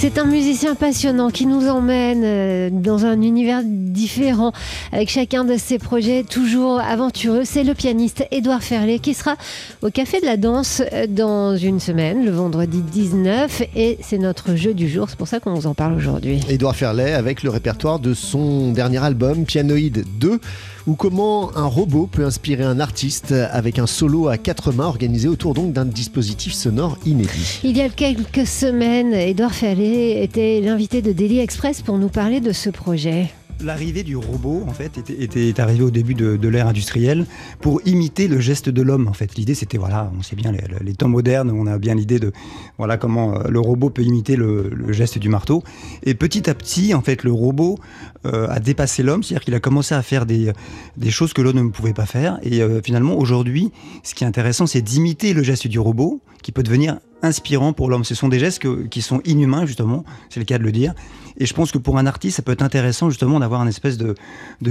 C'est un musicien passionnant qui nous emmène euh, dans un univers différent avec chacun de ses projets toujours aventureux. C'est le pianiste Édouard Ferlet qui sera au Café de la Danse euh, dans une semaine, le vendredi 19. Et c'est notre jeu du jour, c'est pour ça qu'on vous en parle aujourd'hui. Édouard Ferlet avec le répertoire de son dernier album, Pianoïde 2 ou comment un robot peut inspirer un artiste avec un solo à quatre mains organisé autour donc d'un dispositif sonore inédit. Il y a quelques semaines, Edouard Ferlet était l'invité de Daily Express pour nous parler de ce projet. L'arrivée du robot, en fait, était, arrivée au début de, l'ère industrielle pour imiter le geste de l'homme. En fait, l'idée, c'était voilà, on sait bien les, temps modernes, on a bien l'idée de voilà comment euh, le robot peut imiter le, geste du marteau. Et petit à petit, en fait, le robot euh, a dépassé l'homme, c'est-à-dire qu'il a commencé à faire des, des choses que l'homme ne pouvait pas faire. Et euh, finalement, aujourd'hui, ce qui est intéressant, c'est d'imiter le geste du robot, qui peut devenir inspirant pour l'homme. Ce sont des gestes qui sont inhumains, justement, c'est le cas de le dire. Et je pense que pour un artiste, ça peut être intéressant, justement, d'avoir un espèce de,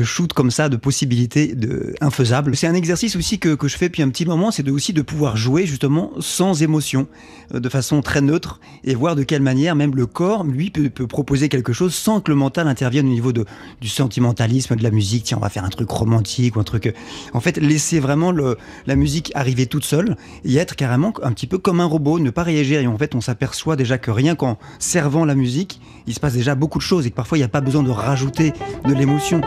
shoot comme ça, de possibilités de, infaisables. C'est un exercice aussi que, je fais depuis un petit moment, c'est aussi de pouvoir jouer, justement, sans émotion, euh, de façon très neutre, et voir de quelle manière même le corps, lui, peut, proposer quelque chose sans que le mental intervienne au niveau du sentimentalisme, de la musique. Tiens, on va faire un truc romantique ou un truc. Euh, en fait, laisser vraiment la musique arriver toute seule et être carrément un petit peu comme un robot, ne pas réagir. Et en fait, on s'aperçoit déjà que rien qu'en servant la musique, il se passe déjà beaucoup de choses et que parfois il n'y a pas besoin de rajouter de l'émotion.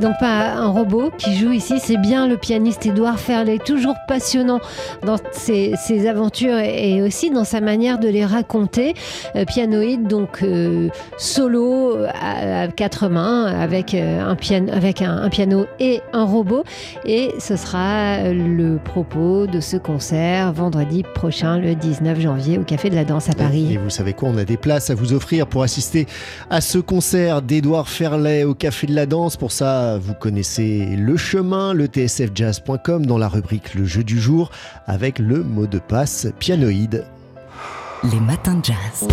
C'est donc pas un robot qui joue ici, c'est bien le pianiste Édouard Ferlet, toujours passionnant dans ses, aventures et aussi dans sa manière de les raconter. Euh, pianoïde, donc euh, solo à, quatre mains avec, euh, un, piano, avec un, piano et un robot. Et ce sera le propos de ce concert vendredi prochain, le 19 janvier, au Café de la Danse à Paris. Et vous savez quoi, on a des places à vous offrir pour assister à ce concert d'Édouard Ferlet au Café de la Danse. Pour vous connaissez le chemin, le tsfjazz.com dans la rubrique Le jeu du jour avec le mot de passe pianoïde. Les matins de jazz.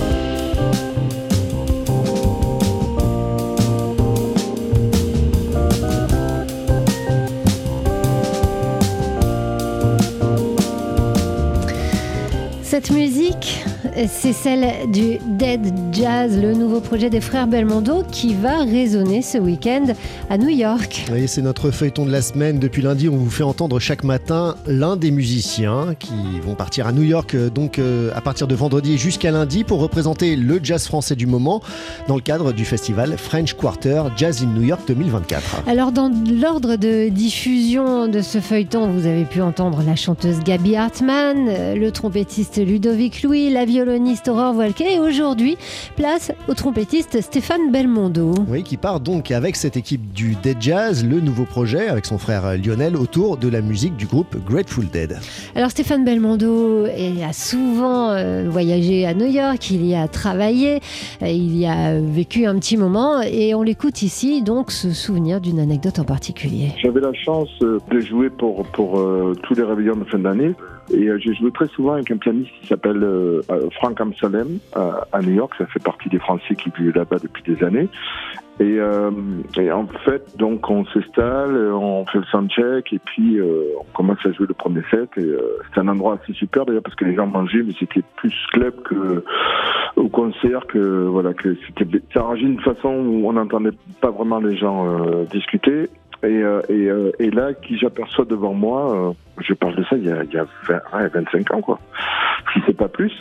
Cette musique, c'est celle du Dead Jazz, le nouveau projet des frères Belmondo qui va résonner ce week-end à New York. Oui, c'est notre feuilleton de la semaine. Depuis lundi, on vous fait entendre chaque matin l'un des musiciens qui vont partir à New York euh, donc euh, à partir de vendredi jusqu'à lundi pour représenter le jazz français du moment dans le cadre du festival French Quarter Jazz in New York 2024. Alors dans l'ordre de diffusion de ce feuilleton, vous avez pu entendre la chanteuse Gabi Hartmann, euh, le trompettiste Ludovic Louis, la violoniste Aurore Voilquet et aujourd'hui, place au trompettiste Stéphane Belmondo. Oui, qui part donc avec cette équipe du Dead Jazz, le nouveau projet avec son frère Lionel autour de la musique du groupe Grateful Dead. Alors Stéphane Belmondo a souvent euh, voyagé à New York, il y a travaillé, euh, il y a vécu un petit moment et on l'écoute ici donc se souvenir d'une anecdote en particulier. J'avais la chance euh, de jouer pour, pour tous les réveillons de fin d'année et j'ai joué très souvent avec un pianiste qui s'appelle Frank Amsalem à New York, ça fait partie des Français qui vivent là-bas depuis des années. Et, euh, et, en fait, donc on s'installe, on fait le soundcheck et puis euh, on commence à jouer le premier set. Et euh, c'est un endroit assez super d'ailleurs parce que les gens mangeaient, mais c'était plus club que au concert que voilà que c'était ça arrangé d'une façon où on n'entendait pas vraiment les gens euh, discuter. Et, euh, et, et, là, qui j'aperçois devant moi, je parle de ça il y a, il y a 20, 25 ans quoi, si c'est pas plus.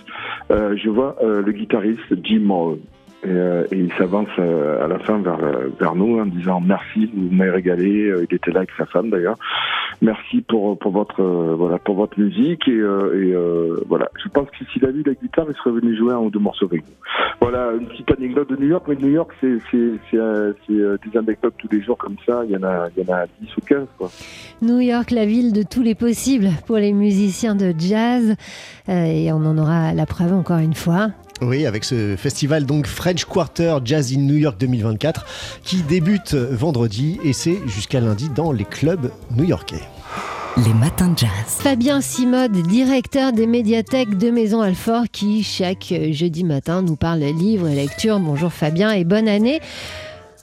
je vois le guitariste Jim. Et, euh, et, il s'avance euh, à la fin vers, euh, vers nous en disant merci, vous m'avez régalé. Il était là avec sa femme d'ailleurs. Merci pour, pour votre voilà pour votre musique et, voilà. Je pense que s'il avait eu la guitare, il serait venu jouer un ou deux morceaux avec nous. Voilà une petite anecdote de New York. Mais New York, c'est c'est des anecdotes tous les jours comme ça. Il y en a il y en a 10 ou 15 quoi. New York, la ville de tous les possibles pour les musiciens de jazz. et on en aura la preuve encore une fois. Oui, avec ce festival donc French Quarter Jazz in New York 2024 qui débute vendredi et c'est jusqu'à lundi dans les clubs new-yorkais. les matins de jazz. Fabien Simode, directeur des médiathèques de Maison Alfort, qui chaque jeudi matin nous parle livres et lecture. Bonjour Fabien et bonne année.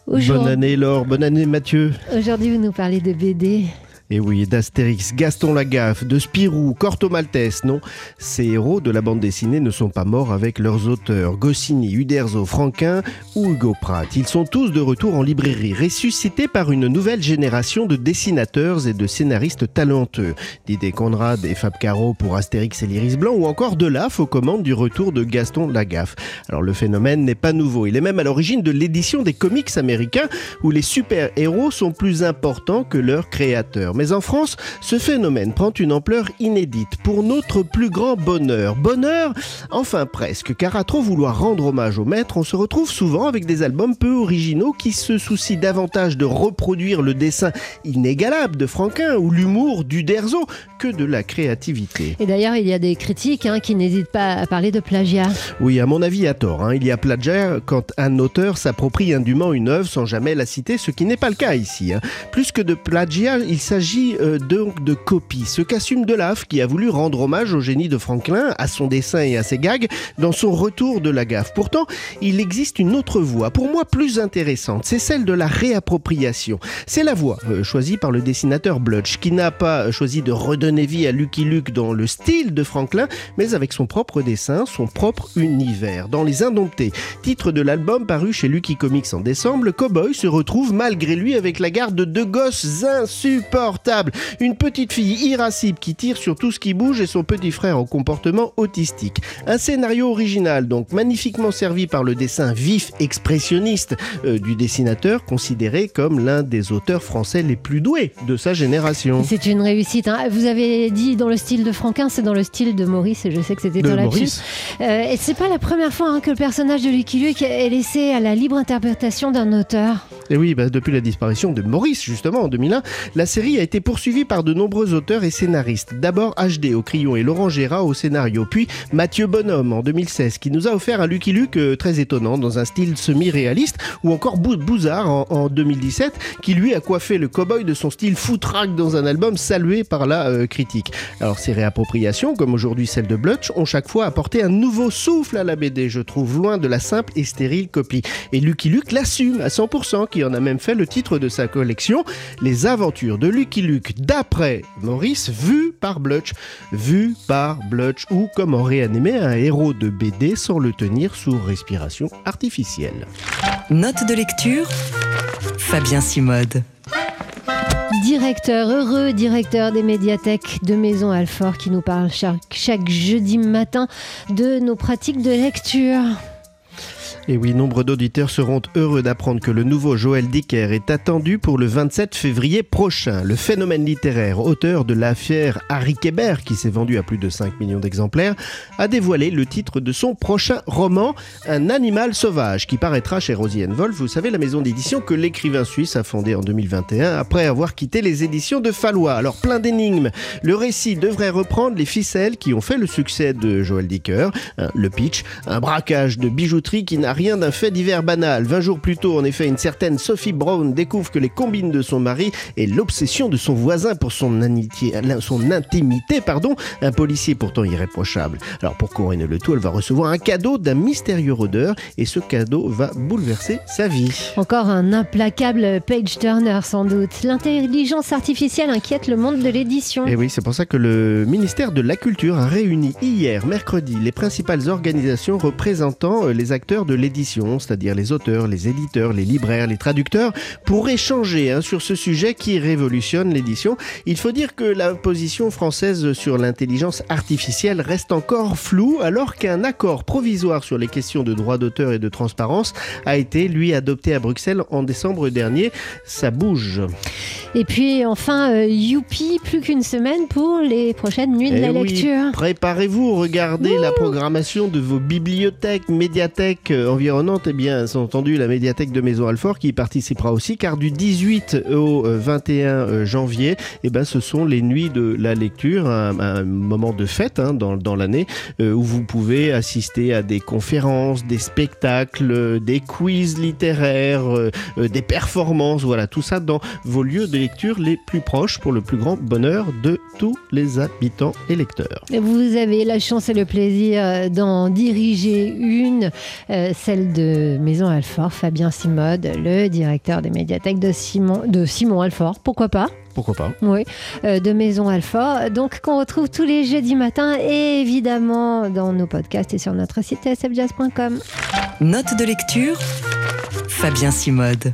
Bonne année Laure, bonne année Mathieu. Aujourd'hui vous nous parlez de BD. Et oui, d'Astérix, Gaston Lagaffe, de Spirou, Corto Maltese, non. Ces héros de la bande dessinée ne sont pas morts avec leurs auteurs, Goscinny, Uderzo, Franquin ou Hugo Pratt. Ils sont tous de retour en librairie, ressuscités par une nouvelle génération de dessinateurs et de scénaristes talentueux. Didier Conrad et Fab Caro pour Astérix et l'Iris Blanc ou encore Delaf aux commandes du retour de Gaston Lagaffe. Alors le phénomène n'est pas nouveau, il est même à l'origine de l'édition des comics américains où les super-héros sont plus importants que leurs créateurs. En France, ce phénomène prend une ampleur inédite pour notre plus grand bonheur. Bonheur Enfin presque, car à trop vouloir rendre hommage au maître, on se retrouve souvent avec des albums peu originaux qui se soucient davantage de reproduire le dessin inégalable de Franquin ou l'humour du Derzo que de la créativité. Et d'ailleurs, il y a des critiques hein, qui n'hésitent pas à parler de plagiat. Oui, à mon avis, à tort. Hein. Il y a plagiat quand un auteur s'approprie indûment une œuvre sans jamais la citer, ce qui n'est pas le cas ici. Hein. Plus que de plagiat, il s'agit s'agit euh, donc de copie. Ce qu'assume Delaf, qui a voulu rendre hommage au génie de Franklin, à son dessin et à ses gags, dans son retour de la gaffe. Pourtant, il existe une autre voie, pour moi plus intéressante, c'est celle de la réappropriation. C'est la voie euh, choisie par le dessinateur Blutch, qui n'a pas choisi de redonner vie à Lucky Luke dans le style de Franklin, mais avec son propre dessin, son propre univers. Dans Les Indomptés, titre de l'album paru chez Lucky Comics en décembre, cowboy se retrouve malgré lui avec la garde de deux gosses insupportables une petite fille irascible qui tire sur tout ce qui bouge et son petit frère en comportement autistique. Un scénario original, donc magnifiquement servi par le dessin vif expressionniste euh, du dessinateur, considéré comme l'un des auteurs français les plus doués de sa génération. C'est une réussite. Hein. Vous avez dit dans le style de Franquin, c'est dans le style de Maurice, et je sais que c'était un lapsus. Euh, et c'est pas la première fois hein, que le personnage de Lucky Luke est laissé à la libre interprétation d'un auteur. Et oui, bah, depuis la disparition de Maurice, justement, en 2001, la série a été poursuivie par de nombreux auteurs et scénaristes. D'abord HD au crayon et Laurent Gérard au scénario, puis Mathieu Bonhomme en 2016, qui nous a offert un Lucky Luke euh, très étonnant, dans un style semi-réaliste, ou encore Bouzard en, 2017, qui lui a coiffé le cowboy de son style foutraque dans un album salué par la euh, critique. Alors ces réappropriations, comme aujourd'hui celle de Blutch, ont chaque fois apporté un nouveau souffle à la BD, je trouve, loin de la simple et stérile copie. Et Lucky Luke l'assume à 100%, qui en a même fait le titre de sa collection, Les aventures de Lucky Luke d'après Maurice, vu par Blutch. Vu par Blutch, ou comment réanimer un héros de BD sans le tenir sous respiration artificielle. Note de lecture Fabien Simode directeur, heureux directeur des médiathèques de Maison Alfort qui nous parle chaque, chaque jeudi matin de nos pratiques de lecture. Et oui, nombre d'auditeurs seront heureux d'apprendre que le nouveau Joël Dicker est attendu pour le 27 février prochain. Le phénomène littéraire, auteur de l'affaire Harry Kéber, qui s'est vendu à plus de 5 millions d'exemplaires, a dévoilé le titre de son prochain roman, Un animal sauvage, qui paraîtra chez Rosie Wolf, vous savez, la maison d'édition que l'écrivain suisse a fondée en 2021 après avoir quitté les éditions de Fallois. Alors plein d'énigmes. Le récit devrait reprendre les ficelles qui ont fait le succès de Joël Dicker, le pitch, un braquage de bijouterie qui n'a rien d'un fait divers banal. 20 jours plus tôt, en effet, une certaine Sophie Brown découvre que les combines de son mari et l'obsession de son voisin pour son, son intimité, pardon, un policier pourtant irréprochable. Alors pour couronner le tout, elle va recevoir un cadeau d'un mystérieux rôdeur et ce cadeau va bouleverser sa vie. Encore un implacable page turner sans doute. L'intelligence artificielle inquiète le monde de l'édition. Et oui, c'est pour ça que le ministère de la Culture a réuni hier, mercredi, les principales organisations représentant euh, les acteurs de l'édition, c'est-à-dire les auteurs, les éditeurs, les libraires, les traducteurs, pour échanger hein, sur ce sujet qui révolutionne l'édition. Il faut dire que la position française sur l'intelligence artificielle reste encore floue, alors qu'un accord provisoire sur les questions de droit d'auteur et de transparence a été, lui, adopté à Bruxelles en décembre dernier. Ça bouge. Et puis enfin, euh, youpi, plus qu'une semaine pour les prochaines nuits de la eh lecture. Préparez-vous, regardez la programmation de vos bibliothèques, médiathèques, environnantes, eh bien, c'est entendu la médiathèque de Maison Alfort qui y participera aussi, car du 18 au 21 janvier, eh ben, ce sont les nuits de la lecture, un, moment de fête hein, dans, l'année, où vous pouvez assister à des conférences, des spectacles, des quiz littéraires, des performances, voilà, tout ça dans vos lieux de lecture les plus proches pour le plus grand bonheur de tous les habitants et lecteurs. Vous avez la chance et le plaisir d'en diriger une, euh, celle de Maison Alfort, Fabien Simode, le directeur des médiathèques de Simon, de Simon Alfort. Pourquoi pas? Pourquoi pas? Oui, euh, de Maison Alfort. Donc, qu'on retrouve tous les jeudis matins et évidemment dans nos podcasts et sur notre site sfjazz.com. Note de lecture Fabien Simode.